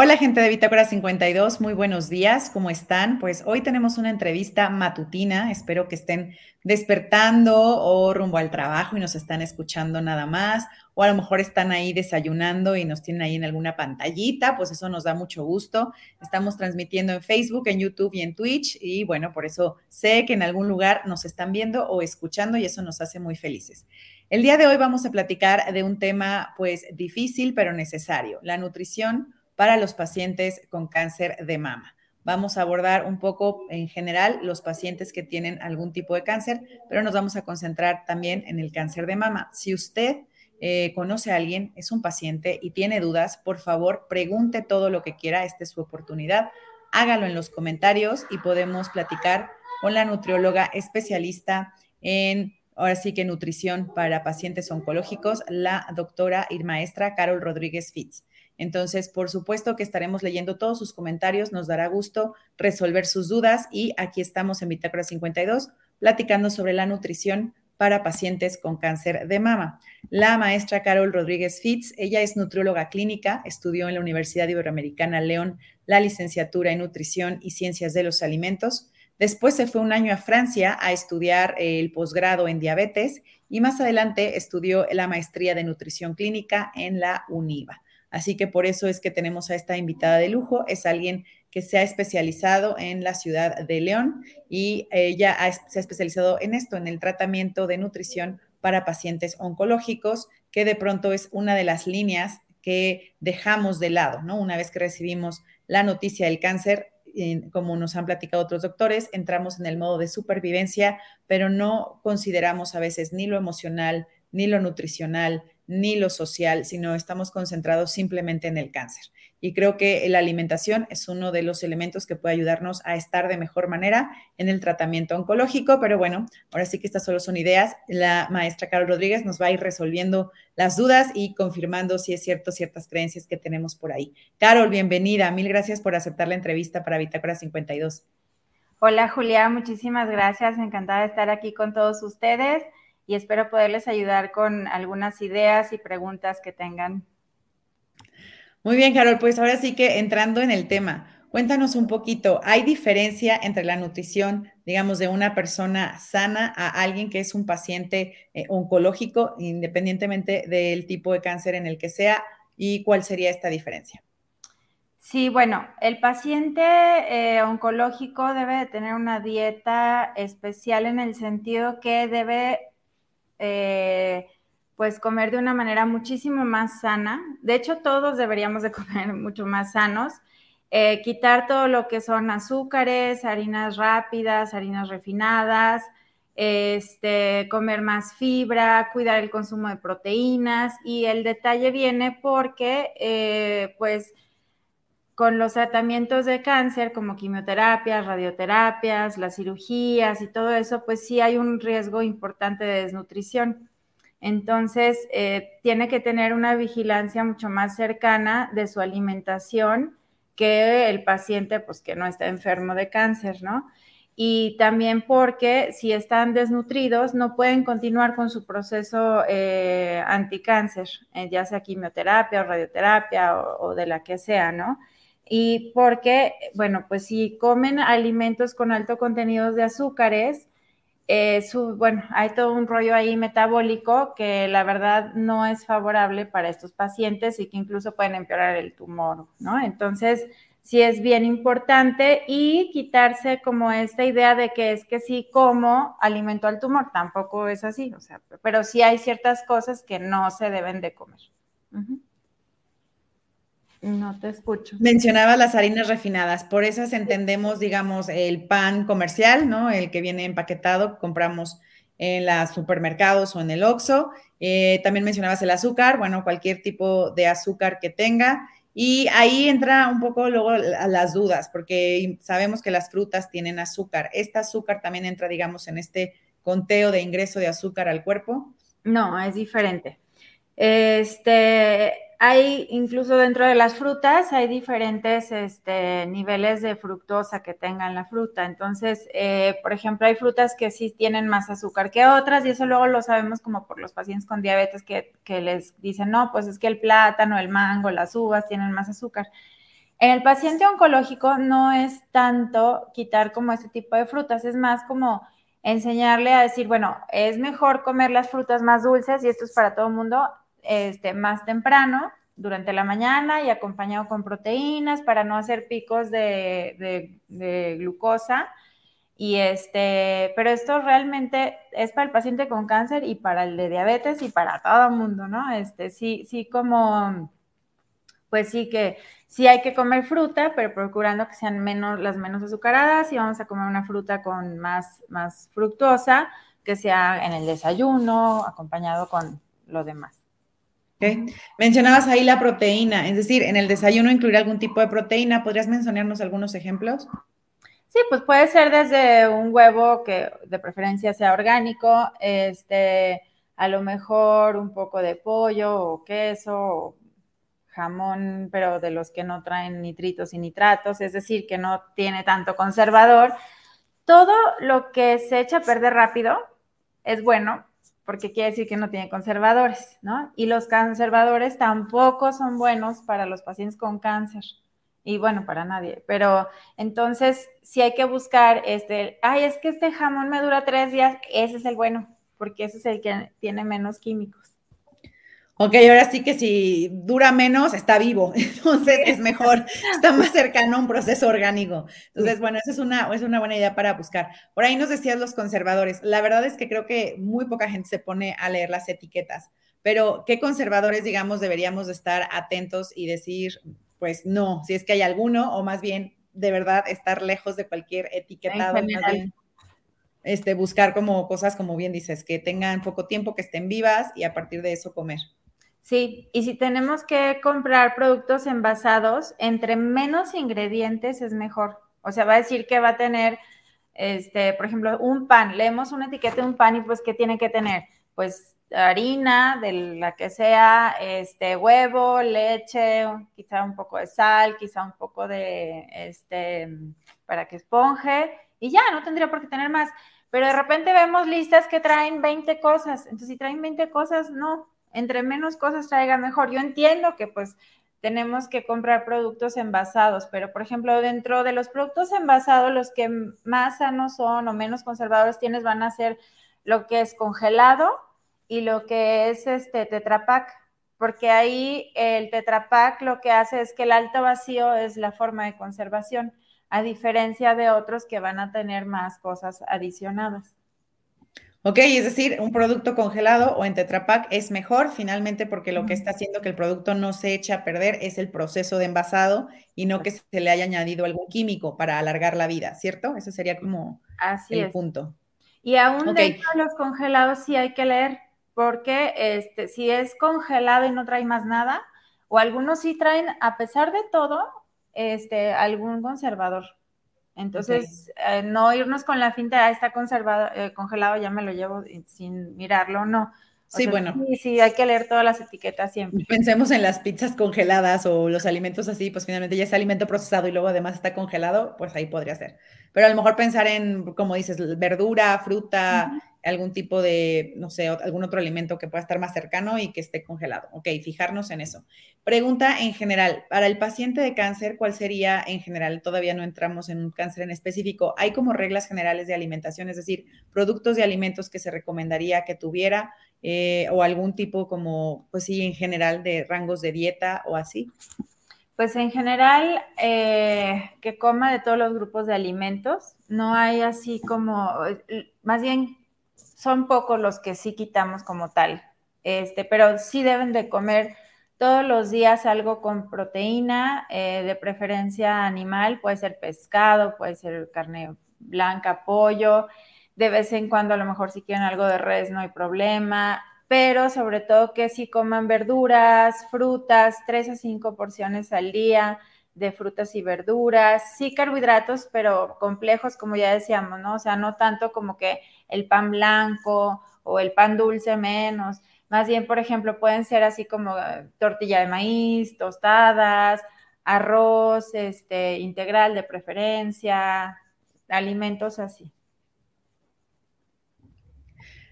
Hola gente de Bitácora 52, muy buenos días, ¿cómo están? Pues hoy tenemos una entrevista matutina, espero que estén despertando o rumbo al trabajo y nos están escuchando nada más, o a lo mejor están ahí desayunando y nos tienen ahí en alguna pantallita, pues eso nos da mucho gusto. Estamos transmitiendo en Facebook, en YouTube y en Twitch y bueno, por eso sé que en algún lugar nos están viendo o escuchando y eso nos hace muy felices. El día de hoy vamos a platicar de un tema pues difícil pero necesario, la nutrición para los pacientes con cáncer de mama. Vamos a abordar un poco en general los pacientes que tienen algún tipo de cáncer, pero nos vamos a concentrar también en el cáncer de mama. Si usted eh, conoce a alguien, es un paciente y tiene dudas, por favor, pregunte todo lo que quiera, esta es su oportunidad. Hágalo en los comentarios y podemos platicar con la nutrióloga especialista en, ahora sí que nutrición para pacientes oncológicos, la doctora y maestra Carol Rodríguez Fitz. Entonces, por supuesto que estaremos leyendo todos sus comentarios, nos dará gusto resolver sus dudas y aquí estamos en Bitácora 52 platicando sobre la nutrición para pacientes con cáncer de mama. La maestra Carol Rodríguez Fitz, ella es nutrióloga clínica, estudió en la Universidad Iberoamericana León la licenciatura en nutrición y ciencias de los alimentos. Después se fue un año a Francia a estudiar el posgrado en diabetes y más adelante estudió la maestría de nutrición clínica en la UNIVA. Así que por eso es que tenemos a esta invitada de lujo. Es alguien que se ha especializado en la ciudad de León y ella se ha especializado en esto, en el tratamiento de nutrición para pacientes oncológicos, que de pronto es una de las líneas que dejamos de lado, ¿no? Una vez que recibimos la noticia del cáncer, como nos han platicado otros doctores, entramos en el modo de supervivencia, pero no consideramos a veces ni lo emocional, ni lo nutricional, ni lo social, sino estamos concentrados simplemente en el cáncer. Y creo que la alimentación es uno de los elementos que puede ayudarnos a estar de mejor manera en el tratamiento oncológico. Pero bueno, ahora sí que estas solo son ideas. La maestra Carol Rodríguez nos va a ir resolviendo las dudas y confirmando si es cierto ciertas creencias que tenemos por ahí. Carol, bienvenida. Mil gracias por aceptar la entrevista para Bitácora 52. Hola Julia, muchísimas gracias. Encantada de estar aquí con todos ustedes y espero poderles ayudar con algunas ideas y preguntas que tengan. Muy bien, Carol, pues ahora sí que entrando en el tema, cuéntanos un poquito, ¿hay diferencia entre la nutrición, digamos, de una persona sana a alguien que es un paciente eh, oncológico, independientemente del tipo de cáncer en el que sea? ¿Y cuál sería esta diferencia? Sí, bueno, el paciente eh, oncológico debe de tener una dieta especial en el sentido que debe eh, pues comer de una manera muchísimo más sana. De hecho, todos deberíamos de comer mucho más sanos. Eh, quitar todo lo que son azúcares, harinas rápidas, harinas refinadas, este, comer más fibra, cuidar el consumo de proteínas y el detalle viene porque eh, pues con los tratamientos de cáncer como quimioterapias, radioterapias, las cirugías y todo eso, pues sí hay un riesgo importante de desnutrición. Entonces, eh, tiene que tener una vigilancia mucho más cercana de su alimentación que el paciente, pues que no está enfermo de cáncer, ¿no? Y también porque si están desnutridos, no pueden continuar con su proceso eh, anticáncer, eh, ya sea quimioterapia o radioterapia o de la que sea, ¿no? Y porque, bueno, pues si comen alimentos con alto contenido de azúcares, eh, bueno, hay todo un rollo ahí metabólico que la verdad no es favorable para estos pacientes y que incluso pueden empeorar el tumor, ¿no? Entonces, sí es bien importante y quitarse como esta idea de que es que sí como alimento al tumor, tampoco es así, o sea, pero sí hay ciertas cosas que no se deben de comer. No te escucho. Mencionaba las harinas refinadas, por esas entendemos, digamos, el pan comercial, ¿no? El que viene empaquetado, compramos en los supermercados o en el Oxxo. Eh, también mencionabas el azúcar, bueno, cualquier tipo de azúcar que tenga. Y ahí entra un poco luego las dudas, porque sabemos que las frutas tienen azúcar. ¿Este azúcar también entra, digamos, en este conteo de ingreso de azúcar al cuerpo? No, es diferente. Este, hay incluso dentro de las frutas, hay diferentes este, niveles de fructosa que tengan la fruta. Entonces, eh, por ejemplo, hay frutas que sí tienen más azúcar que otras y eso luego lo sabemos como por los pacientes con diabetes que, que les dicen, no, pues es que el plátano, el mango, las uvas tienen más azúcar. En el paciente oncológico no es tanto quitar como ese tipo de frutas, es más como enseñarle a decir, bueno, es mejor comer las frutas más dulces y esto es para todo el mundo, este, más temprano, durante la mañana y acompañado con proteínas para no hacer picos de, glucosa. Y este, pero esto realmente es para el paciente con cáncer y para el de diabetes y para todo el mundo, ¿no? Este, sí, sí, como, pues sí que sí hay que comer fruta, pero procurando que sean menos, las menos azucaradas y vamos a comer una fruta con más, más fructosa, que sea en el desayuno, acompañado con lo demás. Mencionabas ahí la proteína, es decir, en el desayuno incluir algún tipo de proteína. ¿Podrías mencionarnos algunos ejemplos? Sí, pues puede ser desde un huevo que de preferencia sea orgánico, este, a lo mejor un poco de pollo o queso o jamón, pero de los que no traen nitritos y nitratos, es decir, que no tiene tanto conservador. Todo lo que se echa a perder rápido es bueno porque quiere decir que no tiene conservadores, ¿no? Y los conservadores tampoco son buenos para los pacientes con cáncer. Y bueno, para nadie. Pero entonces, si hay que buscar este, ay, es que este jamón me dura tres días, ese es el bueno, porque ese es el que tiene menos químicos. Ok, ahora sí que si dura menos, está vivo, entonces es mejor, está más cercano a un proceso orgánico. Entonces, bueno, esa es una, es una buena idea para buscar. Por ahí nos decías los conservadores. La verdad es que creo que muy poca gente se pone a leer las etiquetas, pero ¿qué conservadores, digamos, deberíamos estar atentos y decir, pues no, si es que hay alguno, o más bien, de verdad, estar lejos de cualquier etiquetado, este, buscar como cosas, como bien dices, que tengan poco tiempo, que estén vivas y a partir de eso comer. Sí, y si tenemos que comprar productos envasados, entre menos ingredientes es mejor. O sea, va a decir que va a tener, este, por ejemplo, un pan. Leemos una etiqueta de un pan y pues, ¿qué tiene que tener? Pues harina, de la que sea, este, huevo, leche, quizá un poco de sal, quizá un poco de, este, para que esponje, y ya, no tendría por qué tener más. Pero de repente vemos listas que traen 20 cosas. Entonces, si traen 20 cosas, no, entre menos cosas traiga mejor. Yo entiendo que pues tenemos que comprar productos envasados, pero por ejemplo, dentro de los productos envasados, los que más sanos son o menos conservadores tienes van a ser lo que es congelado y lo que es este tetrapac, porque ahí el tetrapac lo que hace es que el alto vacío es la forma de conservación, a diferencia de otros que van a tener más cosas adicionadas. Ok, es decir, un producto congelado o en Tetra es mejor finalmente porque lo que está haciendo que el producto no se eche a perder es el proceso de envasado y no que se le haya añadido algún químico para alargar la vida, ¿cierto? Ese sería como el punto. Y aún dentro de los congelados sí hay que leer, porque este, si es congelado y no trae más nada, o algunos sí traen, a pesar de todo, este, algún conservador. Entonces, eh, no irnos con la finta, ah, está conservado, eh, congelado, ya me lo llevo sin mirarlo, no. sí, bueno. Sí, sí, hay que leer todas las etiquetas siempre. Pensemos en las pizzas congeladas o los alimentos así, pues finalmente ya es alimento procesado y luego además está congelado, pues ahí podría ser. Pero a lo mejor pensar en, como dices, verdura, fruta, algún tipo de, no sé, algún otro alimento que pueda estar más cercano y que esté congelado. Ok, fijarnos en eso. Pregunta en general, para el paciente de cáncer, ¿cuál sería en general? Todavía no entramos en un cáncer en específico. ¿Hay como reglas generales de alimentación, es decir, productos de alimentos que se recomendaría que tuviera eh, o algún tipo como, pues sí, en general de rangos de dieta o así? Pues en general, eh, que coma de todos los grupos de alimentos. No hay así como, más bien son pocos los que sí quitamos como tal, este, pero sí deben de comer todos los días algo con proteína, eh, de preferencia animal, puede ser pescado, puede ser carne blanca, pollo, de vez en cuando a lo mejor si quieren algo de res no hay problema, pero sobre todo que sí coman verduras, frutas, tres a cinco porciones al día de frutas y verduras, sí carbohidratos, pero complejos, como ya decíamos, ¿no? O sea, no tanto como que el pan blanco o el pan dulce menos, más bien, por ejemplo, pueden ser así como eh, tortilla de maíz, tostadas, arroz este, integral de preferencia, alimentos así.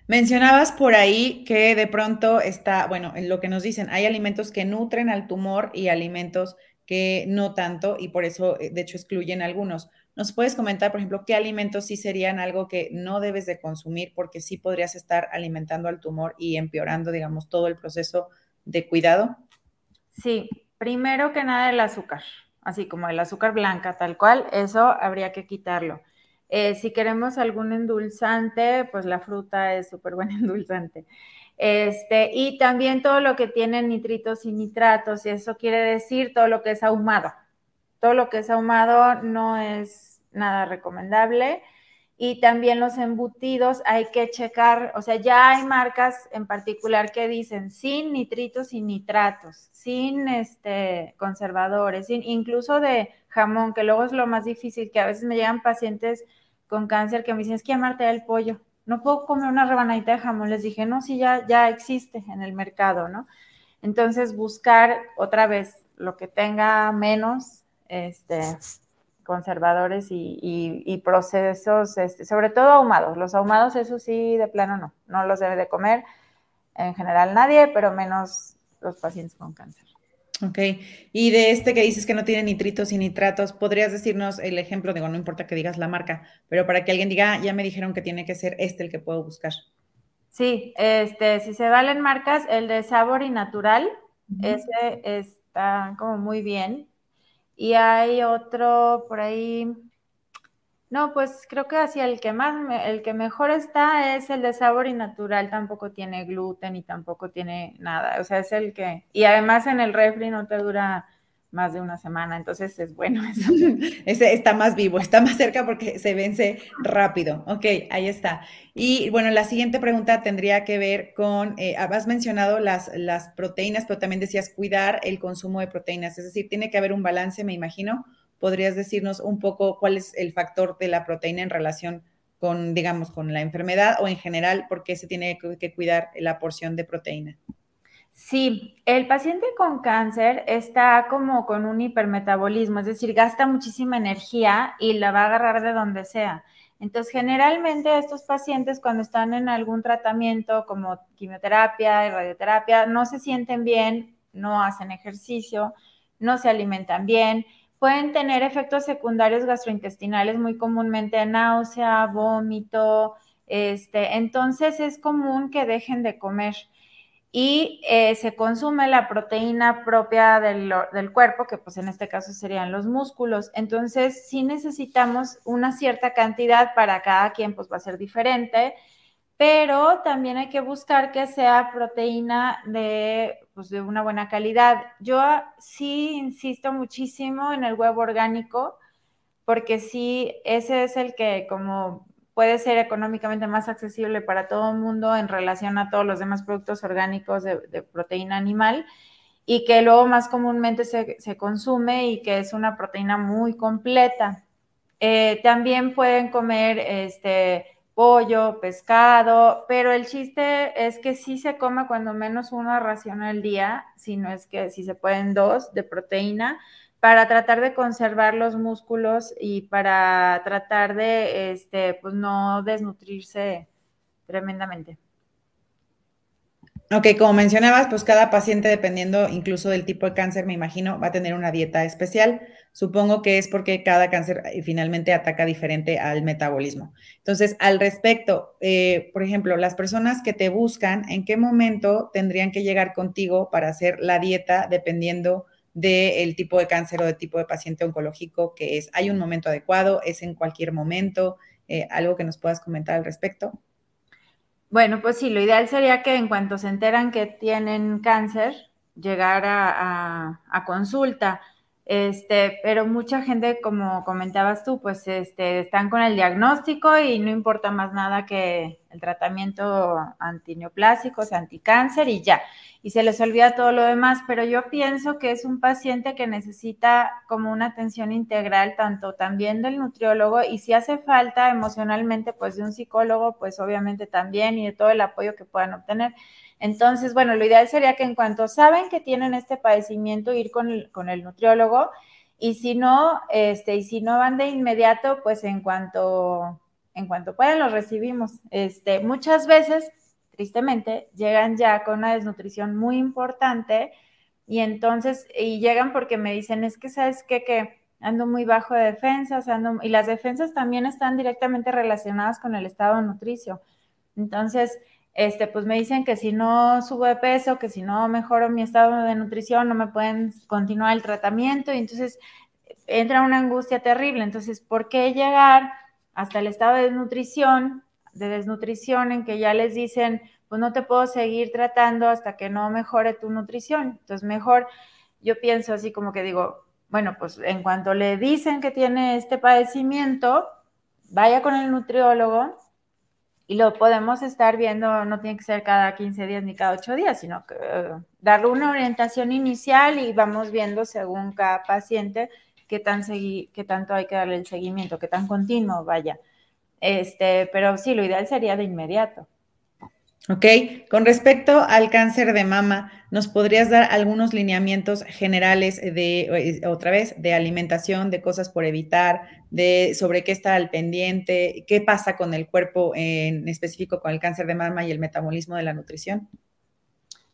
Mencionabas por ahí que de pronto está, bueno, en lo que nos dicen, hay alimentos que nutren al tumor y alimentos que no tanto y por eso, eh, de hecho, excluyen algunos. ¿Nos puedes comentar, por ejemplo, qué alimentos sí serían algo que no debes de consumir porque sí podrías estar alimentando al tumor y empeorando, digamos, todo el proceso de cuidado? Sí, primero que nada el azúcar, así como el azúcar blanca, tal cual, eso habría que quitarlo. Eh, si queremos algún endulzante, pues la fruta es súper buen endulzante. Este, y también todo lo que tiene nitritos y nitratos, y eso quiere decir todo lo que es ahumado. Todo lo que es ahumado no es nada recomendable. Y también los embutidos hay que checar, o sea, ya hay marcas en particular que dicen sin nitritos y nitratos, sin este, conservadores, sin, incluso de jamón, que luego es lo más difícil, que a veces me llegan pacientes con cáncer que me dicen, es que amarte el pollo, no puedo comer una rebanadita de jamón. Les dije, no, sí, ya, ya existe en el mercado, ¿no? Entonces, buscar otra vez lo que tenga menos, este, conservadores y, procesos, este, sobre todo ahumados. Los ahumados, eso sí, de plano no, no los debe de comer en general nadie, pero menos los pacientes con cáncer. Ok, y de este que dices que no tiene nitritos y nitratos, ¿podrías decirnos el ejemplo? Digo, no importa que digas la marca, pero para que alguien diga, ah, ya me dijeron que tiene que ser este el que puedo buscar. Sí, este, si se valen marcas, el de Sabor y Natural, ese está como muy bien. Y hay otro por ahí, no, pues creo que así el que más, el que mejor está es el de sabor y natural, tampoco tiene gluten y tampoco tiene nada, o sea, es el que, y además en el refri no te dura más de una semana, entonces es bueno eso. Ese está más vivo, está más cerca porque se vence rápido. Ok, ahí está. Y bueno, la siguiente pregunta tendría que ver con, eh, has mencionado las, las proteínas, pero también decías cuidar el consumo de proteínas, es decir, tiene que haber un balance, me imagino, ¿podrías decirnos un poco cuál es el factor de la proteína en relación con, digamos, con la enfermedad o en general, por qué se tiene que cuidar la porción de proteína? Sí, el paciente con cáncer está como con un hipermetabolismo, es decir, gasta muchísima energía y la va a agarrar de donde sea. Entonces, generalmente estos pacientes cuando están en algún tratamiento como quimioterapia y radioterapia, no se sienten bien, no hacen ejercicio, no se alimentan bien Pueden tener efectos secundarios gastrointestinales, muy comúnmente náusea, vómito, este, entonces es común que dejen de comer y eh, se consume la proteína propia del, cuerpo, que pues en este caso serían los músculos. Entonces sí necesitamos una cierta cantidad para cada quien, pues va a ser diferente pero también hay que buscar que sea proteína de, pues, de una buena calidad. Yo sí insisto muchísimo en el huevo orgánico, porque sí, ese es el que como puede ser económicamente más accesible para todo el mundo en relación a todos los demás productos orgánicos de, proteína animal y que luego más comúnmente se, consume y que es una proteína muy completa. Eh, también pueden comer este, pollo, pescado, pero el chiste es que sí se coma cuando menos una ración al día, si no es que si se pueden dos de proteína, para tratar de conservar los músculos y para tratar de, este, pues no desnutrirse tremendamente. Ok, como mencionabas, pues cada paciente, dependiendo incluso del tipo de cáncer, me imagino, va a tener una dieta especial. Supongo que es porque cada cáncer eh, finalmente ataca diferente al metabolismo. Entonces, al respecto, eh, por ejemplo, las personas que te buscan, ¿en qué momento tendrían que llegar contigo para hacer la dieta dependiendo del tipo de cáncer o del tipo de paciente oncológico que es? ¿Hay un momento adecuado? ¿Es en cualquier momento? Eh, ¿Algo que nos puedas comentar al respecto? Bueno, pues sí, lo ideal sería que en cuanto se enteran que tienen cáncer, llegar a, consulta. Este, pero mucha gente, como comentabas tú, pues este, están con el diagnóstico y no importa más nada que el tratamiento antineoplásico, anticáncer y ya. Y se les olvida todo lo demás, pero yo pienso que es un paciente que necesita como una atención integral, tanto también del nutriólogo y si hace falta emocionalmente, pues de un psicólogo, pues obviamente también y de todo el apoyo que puedan obtener. Entonces, bueno, lo ideal sería que en cuanto saben que tienen este padecimiento, ir con el, nutriólogo y si no, este, y si no van de inmediato, pues en cuanto en cuanto pueden los recibimos. Este, muchas veces, tristemente, llegan ya con una desnutrición muy importante y entonces, y llegan porque me dicen, es que sabes qué, que ando muy bajo de defensas, ando, y las defensas también están directamente relacionadas con el estado nutricio. Entonces, este, pues me dicen que si no subo de peso, que si no mejoro mi estado de nutrición, no me pueden continuar el tratamiento y entonces entra una angustia terrible. Entonces, ¿por qué llegar hasta el estado de desnutrición, de desnutrición en que ya les dicen, pues no te puedo seguir tratando hasta que no mejore tu nutrición? Entonces, mejor yo pienso así como que digo, bueno, pues en cuanto le dicen que tiene este padecimiento, vaya con el nutriólogo y lo podemos estar viendo, no tiene que ser cada 15 días ni cada 8 días, sino que eh, darle una orientación inicial y vamos viendo según cada paciente qué, tan qué tanto hay que darle el seguimiento, qué tan continuo vaya. Este, pero sí, lo ideal sería de inmediato. Ok, con respecto al cáncer de mama, ¿nos podrías dar algunos lineamientos generales de, eh, otra vez, de alimentación, de cosas por evitar, de sobre qué está al pendiente, qué pasa con el cuerpo en específico con el cáncer de mama y el metabolismo de la nutrición?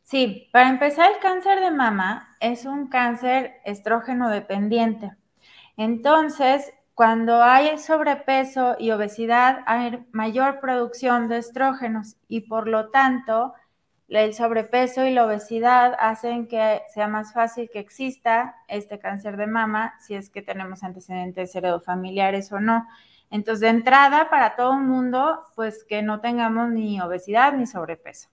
Sí, para empezar, el cáncer de mama es un cáncer estrógeno dependiente. Entonces, cuando hay sobrepeso y obesidad, hay mayor producción de estrógenos y por lo tanto, el sobrepeso y la obesidad hacen que sea más fácil que exista este cáncer de mama si es que tenemos antecedentes heredofamiliares o no. Entonces, de entrada, para todo el mundo, pues que no tengamos ni obesidad ni sobrepeso.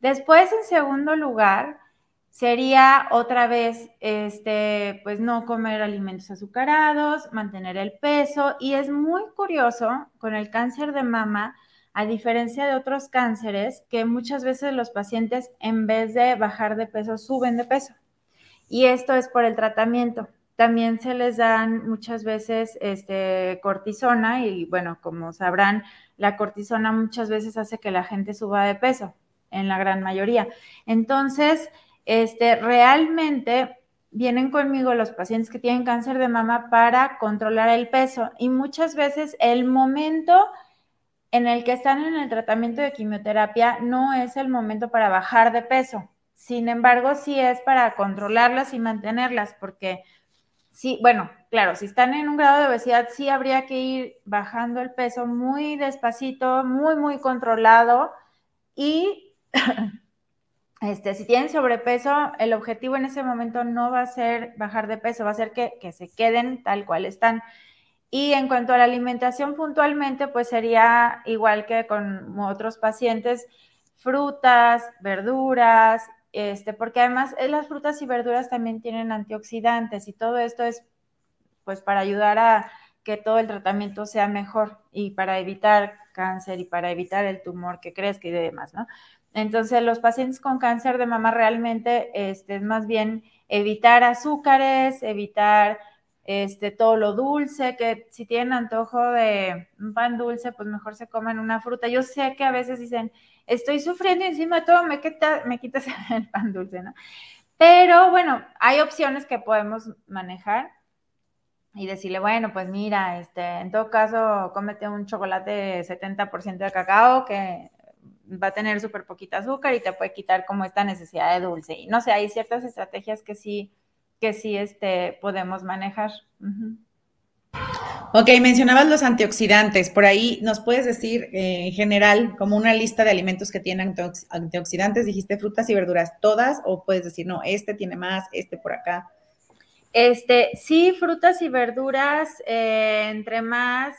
Después, en segundo lugar, sería otra vez, este, pues no comer alimentos azucarados, mantener el peso y es muy curioso con el cáncer de mama, a diferencia de otros cánceres, que muchas veces los pacientes en vez de bajar de peso suben de peso. Y esto es por el tratamiento. También se les dan muchas veces este, cortisona y bueno, como sabrán, la cortisona muchas veces hace que la gente suba de peso, en la gran mayoría. Entonces, este, realmente vienen conmigo los pacientes que tienen cáncer de mama para controlar el peso y muchas veces el momento en el que están en el tratamiento de quimioterapia no es el momento para bajar de peso. Sin embargo, sí es para controlarlas y mantenerlas, porque sí, bueno, claro, si están en un grado de obesidad, sí habría que ir bajando el peso muy despacito, muy, muy controlado y Este, si tienen sobrepeso, el objetivo en ese momento no va a ser bajar de peso, va a ser que, se queden tal cual están. Y en cuanto a la alimentación puntualmente, pues sería igual que con otros pacientes, frutas, verduras, este, porque además eh, las frutas y verduras también tienen antioxidantes y todo esto es pues para ayudar a que todo el tratamiento sea mejor y para evitar cáncer y para evitar el tumor que crezca y demás, ¿no? Entonces, los pacientes con cáncer de mama realmente este, es más bien evitar azúcares, evitar este, todo lo dulce, que si tienen antojo de un pan dulce, pues mejor se coman una fruta. Yo sé que a veces dicen, estoy sufriendo encima de todo me, quita, me quitas el pan dulce, ¿no? Pero bueno, hay opciones que podemos manejar y decirle, bueno, pues mira, este, en todo caso, cómete un chocolate 70% de cacao que va a tener súper poquita azúcar y te puede quitar como esta necesidad de dulce. Y no sé, hay ciertas estrategias que sí, que sí este, podemos manejar. Ok, mencionabas los antioxidantes. Por ahí nos puedes decir eh, en general como una lista de alimentos que tienen antioxidantes. Dijiste frutas y verduras todas o puedes decir, no, este tiene más, este por acá. Este, sí, frutas y verduras, eh, entre más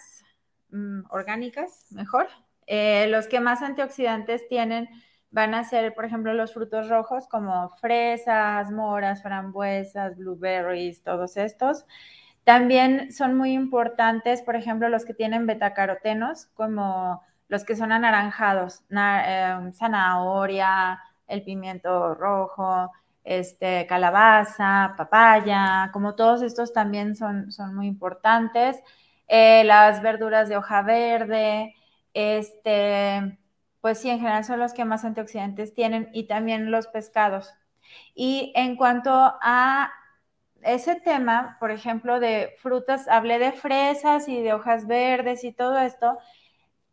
mm, orgánicas, mejor. Eh, los que más antioxidantes tienen van a ser, por ejemplo, los frutos rojos como fresas, moras, frambuesas, blueberries, todos estos. También son muy importantes, por ejemplo, los que tienen betacarotenos, como los que son anaranjados, em, zanahoria, el pimiento rojo, este, calabaza, papaya, como todos estos también son, son muy importantes. Eh, las verduras de hoja verde, este, pues sí, en general son los que más antioxidantes tienen y también los pescados. Y en cuanto a ese tema, por ejemplo, de frutas, hablé de fresas y de hojas verdes y todo esto.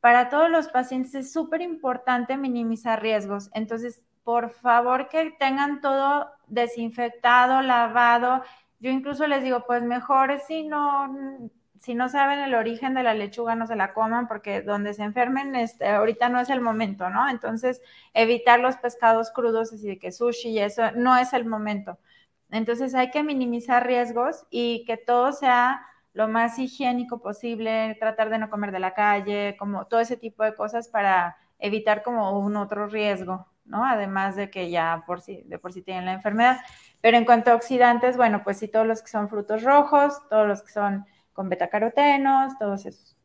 para todos los pacientes es súper importante minimizar riesgos. Entonces, por favor que tengan todo desinfectado, lavado. Yo incluso les digo, pues mejor si no, si no saben el origen de la lechuga, no se la coman, porque donde se enfermen, este, ahorita no es el momento, ¿no? Entonces, evitar los pescados crudos, así de que sushi y eso, no es el momento. Entonces, hay que minimizar riesgos y que todo sea lo más higiénico posible, tratar de no comer de la calle, como todo ese tipo de cosas para evitar como un otro riesgo, ¿no? Además de que ya por sí, de por sí tienen la enfermedad. Pero en cuanto a oxidantes, bueno, pues sí, todos los que son frutos rojos, todos los que son con betacarotenos, todos esos.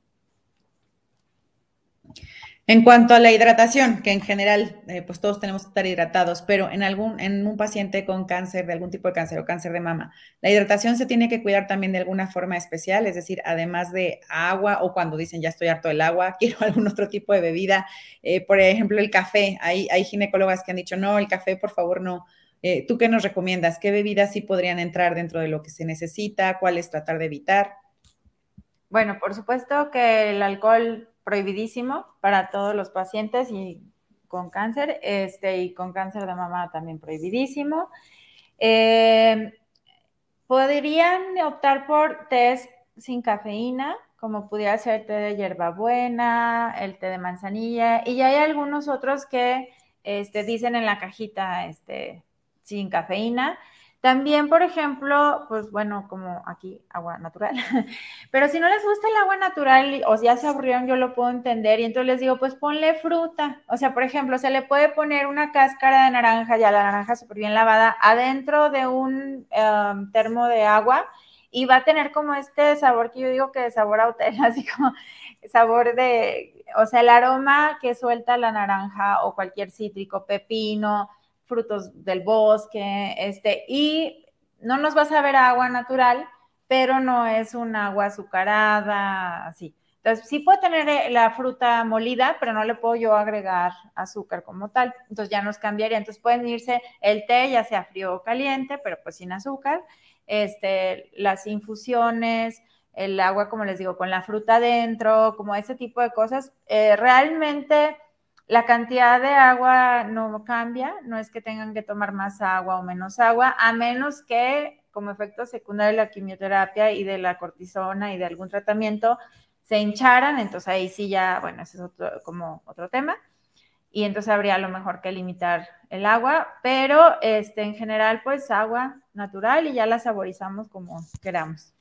En cuanto a la hidratación, que en general, eh, pues todos tenemos que estar hidratados, pero en algún, en un paciente con cáncer, de algún tipo de cáncer o cáncer de mama, la hidratación se tiene que cuidar también de alguna forma especial, es decir, además de agua o cuando dicen ya estoy harto del agua, quiero algún otro tipo de bebida, eh, por ejemplo, el café. Hay, ginecólogas que han dicho, no, el café, por favor, no. Eh, ¿Tú qué nos recomiendas? ¿Qué bebidas sí podrían entrar dentro de lo que se necesita? ¿Cuáles tratar de evitar? Bueno, por supuesto que el alcohol prohibidísimo para todos los pacientes y con cáncer, este, y con cáncer de mama también prohibidísimo. Eh, podrían optar por test sin cafeína, como pudiera ser té de hierbabuena, el té de manzanilla, y ya hay algunos otros que este, dicen en la cajita este, sin cafeína. También, por ejemplo, pues bueno, como aquí, agua natural. Pero si no les gusta el agua natural o ya se aburrieron, yo lo puedo entender. Y entonces les digo, pues ponle fruta. O sea, por ejemplo, se le puede poner una cáscara de naranja, ya la naranja súper bien lavada, adentro de un em, termo de agua y va a tener como este sabor que yo digo que de sabor a hotel, así como sabor de, o sea, el aroma que suelta la naranja o cualquier cítrico, pepino frutos del bosque, este, y no nos va a saber agua natural, pero no es un agua azucarada, así. Entonces, sí puede tener eh, la fruta molida, pero no le puedo yo agregar azúcar como tal. Entonces, ya nos cambiaría. Entonces, pueden irse el té, ya sea frío o caliente, pero pues sin azúcar. Este, las infusiones, el agua, como les digo, con la fruta dentro, como ese tipo de cosas. Eh, realmente la cantidad de agua no cambia, no es que tengan que tomar más agua o menos agua, a menos que como efecto secundario de la quimioterapia y de la cortisona y de algún tratamiento se hincharan, entonces ahí sí ya, bueno, ese es otro, como otro tema. Y entonces habría lo mejor que limitar el agua, pero este, en general, pues agua natural y ya la saborizamos como queramos.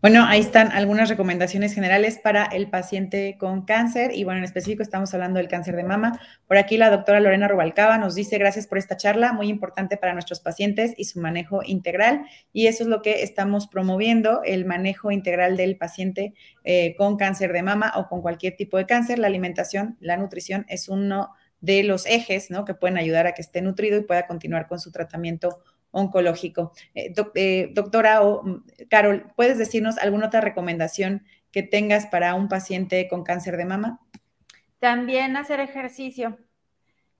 Bueno, ahí están algunas recomendaciones generales para el paciente con cáncer y bueno, en específico estamos hablando del cáncer de mama. Por aquí la doctora Lorena Rubalcaba nos dice gracias por esta charla, muy importante para nuestros pacientes y su manejo integral y eso es lo que estamos promoviendo, el manejo integral del paciente eh, con cáncer de mama o con cualquier tipo de cáncer. La alimentación, la nutrición es uno de los ejes ¿no? que pueden ayudar a que esté nutrido y pueda continuar con su tratamiento oncológico. Eh, eh, doctora o mm, Carol, ¿puedes decirnos alguna otra recomendación que tengas para un paciente con cáncer de mama? También hacer ejercicio.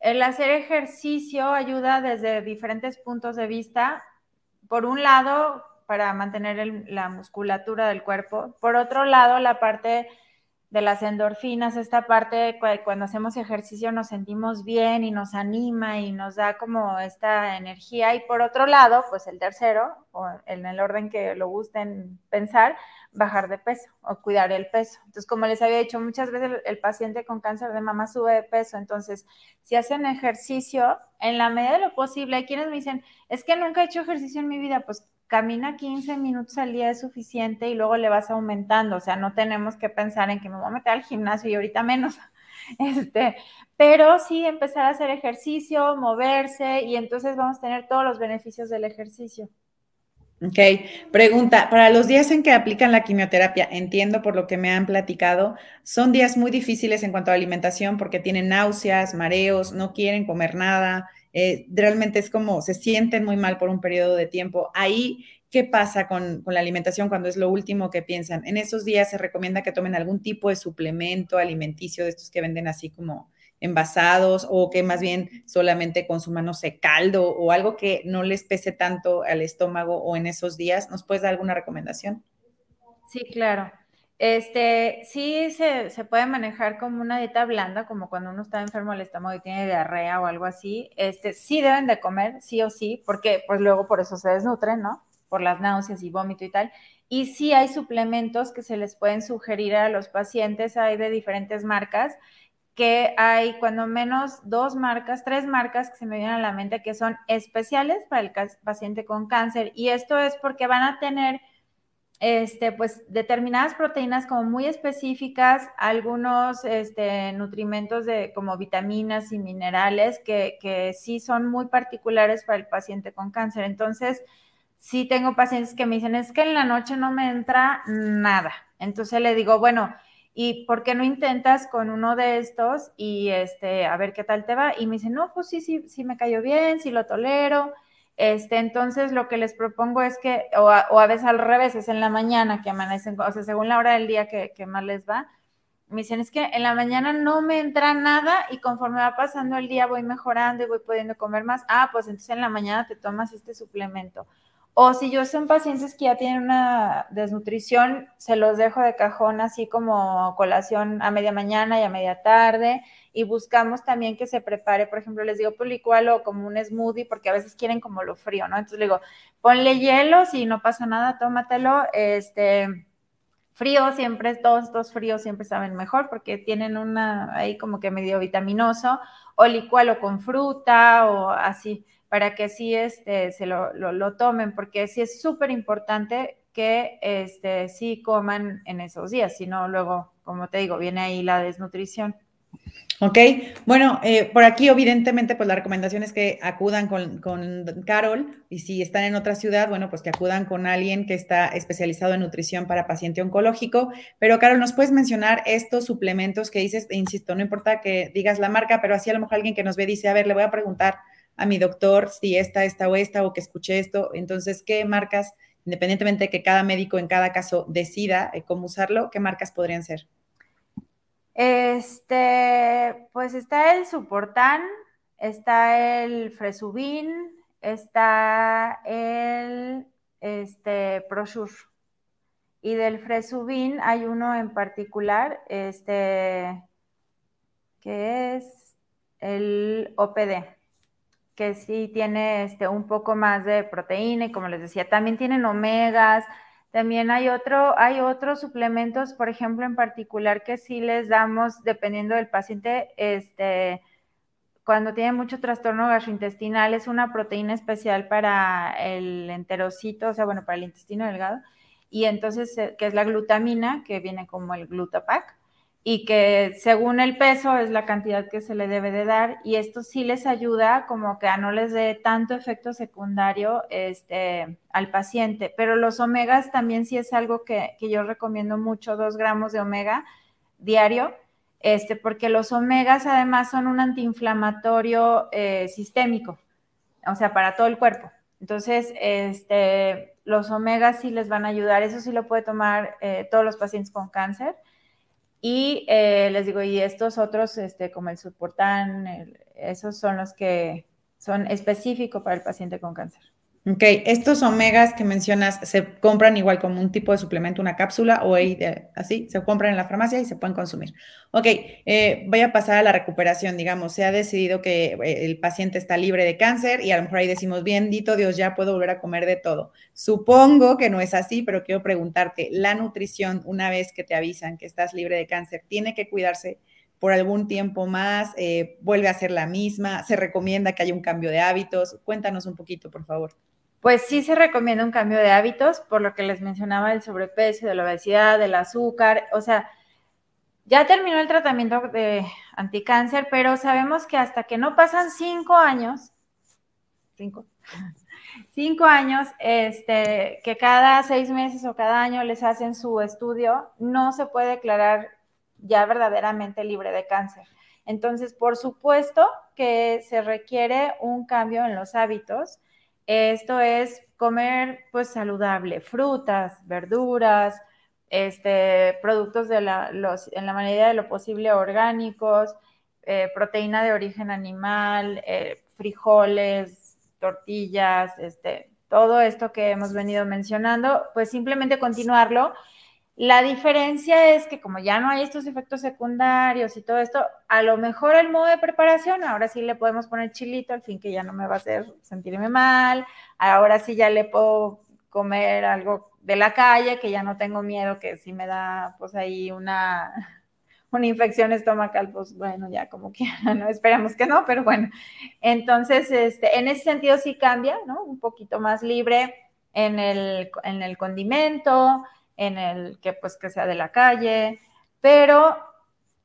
El hacer ejercicio ayuda desde diferentes puntos de vista. Por un lado, para mantener la musculatura del cuerpo. Por otro lado, la parte de las endorfinas, esta parte cuando hacemos ejercicio nos sentimos bien y nos anima y nos da como esta energía. Y por otro lado, pues el tercero, o en el orden que lo gusten pensar, bajar de peso o cuidar el peso. Entonces, como les había dicho, muchas veces el, paciente con cáncer de mama sube de peso. Entonces, si hacen ejercicio, en la medida de lo posible, hay quienes me dicen, es que nunca he hecho ejercicio en mi vida, pues camina 15 minutos al día es suficiente y luego le vas aumentando, o sea, no tenemos que pensar en que me voy a meter al gimnasio y ahorita menos, este, pero sí empezar a hacer ejercicio, moverse y entonces vamos a tener todos los beneficios del ejercicio. Ok, pregunta, para los días en que aplican la quimioterapia, entiendo por lo que me han platicado, son días muy difíciles en cuanto a alimentación porque tienen náuseas, mareos, no quieren comer nada, eh, realmente es como se sienten muy mal por un periodo de tiempo. Ahí, ¿qué pasa con, con, la alimentación cuando es lo último que piensan? En esos días se recomienda que tomen algún tipo de suplemento alimenticio de estos que venden así como envasados o que más bien solamente consuman, no sé, caldo o algo que no les pese tanto al estómago o en esos días. ¿Nos puedes dar alguna recomendación? Sí, claro. Este, sí se, se, puede manejar como una dieta blanda, como cuando uno está enfermo del estómago y tiene diarrea o algo así. Este, sí deben de comer, sí o sí, porque pues luego por eso se desnutren, ¿no? Por las náuseas y vómito y tal. Y sí hay suplementos que se les pueden sugerir a los pacientes, hay de diferentes marcas, que hay cuando menos dos marcas, tres marcas que se me vienen a la mente que son especiales para el paciente con cáncer. Y esto es porque van a tener este, pues determinadas proteínas como muy específicas, algunos este, nutrimentos de, como vitaminas y minerales que, que sí son muy particulares para el paciente con cáncer. Entonces, sí tengo pacientes que me dicen, es que en la noche no me entra nada. Entonces le digo, bueno, ¿y por qué no intentas con uno de estos y este, a ver qué tal te va? Y me dicen, no, pues sí, sí, sí me cayó bien, sí lo tolero. Este, entonces lo que les propongo es que, o a, veces al revés, es en la mañana que amanecen, o sea, según la hora del día que, que más les va, me dicen, es que en la mañana no me entra nada y conforme va pasando el día voy mejorando y voy pudiendo comer más. Ah, pues entonces en la mañana te tomas este suplemento. O si yo son pacientes que ya tienen una desnutrición, se los dejo de cajón así como colación a media mañana y a media tarde. Y buscamos también que se prepare, por ejemplo, les digo, pues o como un smoothie, porque a veces quieren como lo frío, ¿no? Entonces le digo, ponle hielo, si no pasa nada, tómatelo. Este, frío siempre, todos estos fríos siempre saben mejor porque tienen una ahí como que medio vitaminoso, o licualo con fruta o así para que sí este, se lo, lo, tomen, porque sí es súper importante que este, sí coman en esos días, si no luego, como te digo, viene ahí la desnutrición. Ok, bueno, eh, por aquí evidentemente pues la recomendación es que acudan con, con, Carol y si están en otra ciudad, bueno, pues que acudan con alguien que está especializado en nutrición para paciente oncológico. Pero Carol, ¿nos puedes mencionar estos suplementos que dices? Insisto, no importa que digas la marca, pero así a lo mejor alguien que nos ve dice, a ver, le voy a preguntar a mi doctor si esta, esta o esta, o que escuché esto. Entonces, ¿qué marcas, independientemente de que cada médico en cada caso decida eh, cómo usarlo, qué marcas podrían ser? Este, pues está el Suportan, está el Fresubin, está el este, Prosur. Y del Fresubin hay uno en particular, este, que es el OPD que sí tiene este, un poco más de proteína y como les decía, también tienen omegas, también hay, otro, hay otros suplementos, por ejemplo, en particular que sí les damos, dependiendo del paciente, este, cuando tiene mucho trastorno gastrointestinal, es una proteína especial para el enterocito, o sea, bueno, para el intestino delgado, y entonces, eh, que es la glutamina, que viene como el glutapac y que según el peso es la cantidad que se le debe de dar y esto sí les ayuda como que a no les dé tanto efecto secundario este, al paciente. Pero los omegas también sí es algo que, yo recomiendo mucho, dos gramos de omega diario, este, porque los omegas además son un antiinflamatorio eh, sistémico, o sea, para todo el cuerpo. Entonces, este, los omegas sí les van a ayudar, eso sí lo puede tomar eh, todos los pacientes con cáncer. Y eh, les digo, y estos otros, este, como el Suportan, esos son los que son específicos para el paciente con cáncer. Ok, estos omegas que mencionas se compran igual como un tipo de suplemento, una cápsula o así, se compran en la farmacia y se pueden consumir. Ok, eh, voy a pasar a la recuperación, digamos, se ha decidido que eh, el paciente está libre de cáncer y a lo mejor ahí decimos, bien, dito Dios, ya puedo volver a comer de todo. Supongo que no es así, pero quiero preguntarte, la nutrición, una vez que te avisan que estás libre de cáncer, ¿tiene que cuidarse? por algún tiempo más, eh, vuelve a ser la misma, se recomienda que haya un cambio de hábitos. Cuéntanos un poquito, por favor pues sí se recomienda un cambio de hábitos, por lo que les mencionaba el sobrepeso, de la obesidad, del azúcar, o sea, ya terminó el tratamiento de anticáncer, pero sabemos que hasta que no pasan cinco años, cinco, cinco años, este, que cada seis meses o cada año les hacen su estudio, no se puede declarar ya verdaderamente libre de cáncer. Entonces, por supuesto que se requiere un cambio en los hábitos esto es comer pues saludable, frutas, verduras, este, productos de la, los, en la medida de lo posible orgánicos, eh, proteína de origen animal, eh, frijoles, tortillas, este, todo esto que hemos venido mencionando, pues simplemente continuarlo. La diferencia es que como ya no hay estos efectos secundarios y todo esto, a lo mejor el modo de preparación, ahora sí le podemos poner chilito, al fin que ya no me va a hacer sentirme mal, ahora sí ya le puedo comer algo de la calle, que ya no tengo miedo, que si me da pues ahí una, una infección estomacal, pues bueno, ya como quiera, ¿no? Esperamos que no, pero bueno. Entonces, este, en ese sentido sí cambia, ¿no? Un poquito más libre en el, en el condimento, en el que pues que sea de la calle, pero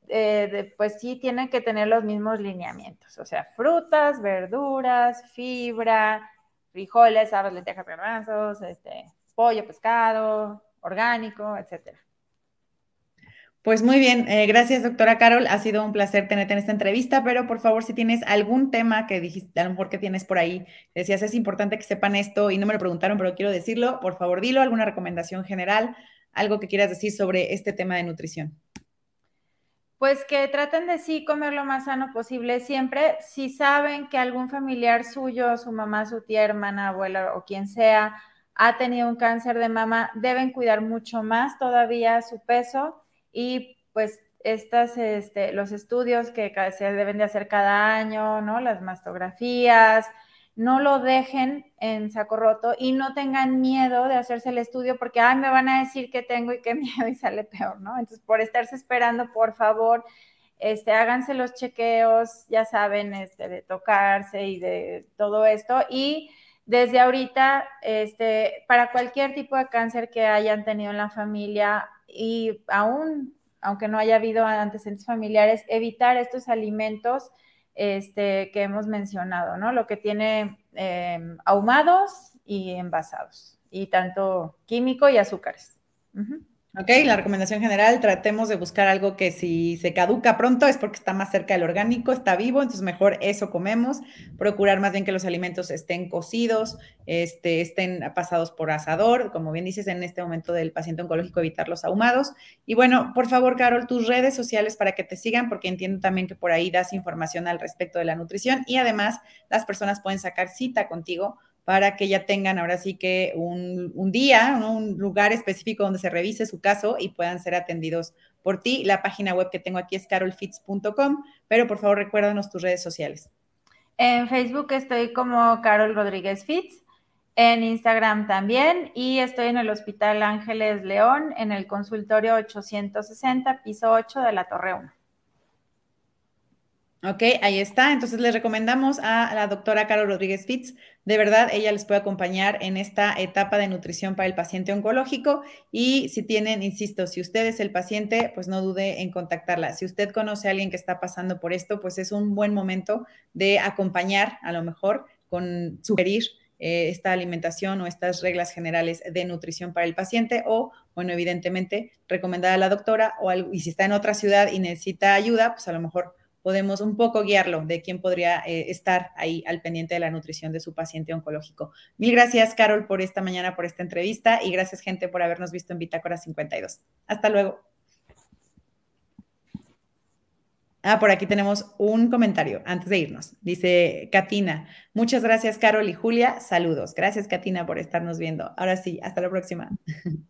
eh, pues sí tiene que tener los mismos lineamientos, o sea, frutas, verduras, fibra, frijoles, habas, lentejas, garbanzos, este, pollo, pescado, orgánico, etcétera. Pues muy bien, eh, gracias doctora Carol, ha sido un placer tenerte en esta entrevista, pero por favor si tienes algún tema que dijiste, a lo mejor que tienes por ahí, decías es importante que sepan esto y no me lo preguntaron, pero quiero decirlo, por favor dilo, alguna recomendación general, algo que quieras decir sobre este tema de nutrición. Pues que traten de sí comer lo más sano posible siempre. Si saben que algún familiar suyo, su mamá, su tía, hermana, abuela o quien sea, ha tenido un cáncer de mama, deben cuidar mucho más todavía su peso y pues estas, este, los estudios que se deben de hacer cada año, ¿no? Las mastografías, no lo dejen en saco roto y no tengan miedo de hacerse el estudio porque, ay, me van a decir que tengo y qué miedo y sale peor, ¿no? Entonces, por estarse esperando, por favor, este, háganse los chequeos, ya saben, este, de tocarse y de todo esto. Y desde ahorita, este, para cualquier tipo de cáncer que hayan tenido en la familia y aún, aunque no haya habido antecedentes familiares, evitar estos alimentos este, que hemos mencionado, ¿no? Lo que tiene em, ahumados y envasados, y tanto químico y azúcares. Ok, la recomendación general, tratemos de buscar algo que si se caduca pronto es porque está más cerca del orgánico, está vivo, entonces mejor eso comemos, procurar más bien que los alimentos estén cocidos, este, estén pasados por asador, como bien dices en este momento del paciente oncológico, evitar los ahumados. Y bueno, por favor, Carol, tus redes sociales para que te sigan, porque entiendo también que por ahí das información al respecto de la nutrición y además las personas pueden sacar cita contigo para que ya tengan ahora sí que un, día, un lugar específico donde se revise su caso y puedan ser atendidos por ti. La página web que tengo aquí es carolfits.com, pero por favor recuérdanos tus redes sociales. En Facebook estoy como Carol Rodríguez Fitz, en Instagram también y estoy en el Hospital Ángeles León en el consultorio 860, piso 8 de la Torre 1. Ok, ahí está. Entonces les recomendamos a la doctora Carol Rodríguez Fitz. De verdad, ella les puede acompañar en esta etapa de nutrición para el paciente oncológico. Y si tienen, insisto, si usted es el paciente, pues no dude en contactarla. Si usted conoce a alguien que está pasando por esto, pues es un buen momento de acompañar, a lo mejor, con sugerir eh, esta alimentación o estas reglas generales de nutrición para el paciente o, bueno, evidentemente, recomendar a la doctora o y si está en otra ciudad y necesita ayuda, pues a lo mejor podemos un poco guiarlo de quién podría eh, estar ahí al pendiente de la nutrición de su paciente oncológico. Mil gracias, Carol, por esta mañana, por esta entrevista y gracias, gente, por habernos visto en Bitácora 52. Hasta luego. Ah, por aquí tenemos un comentario antes de irnos. Dice Katina, muchas gracias, Carol y Julia. Saludos. Gracias, Katina, por estarnos viendo. Ahora sí, hasta la próxima.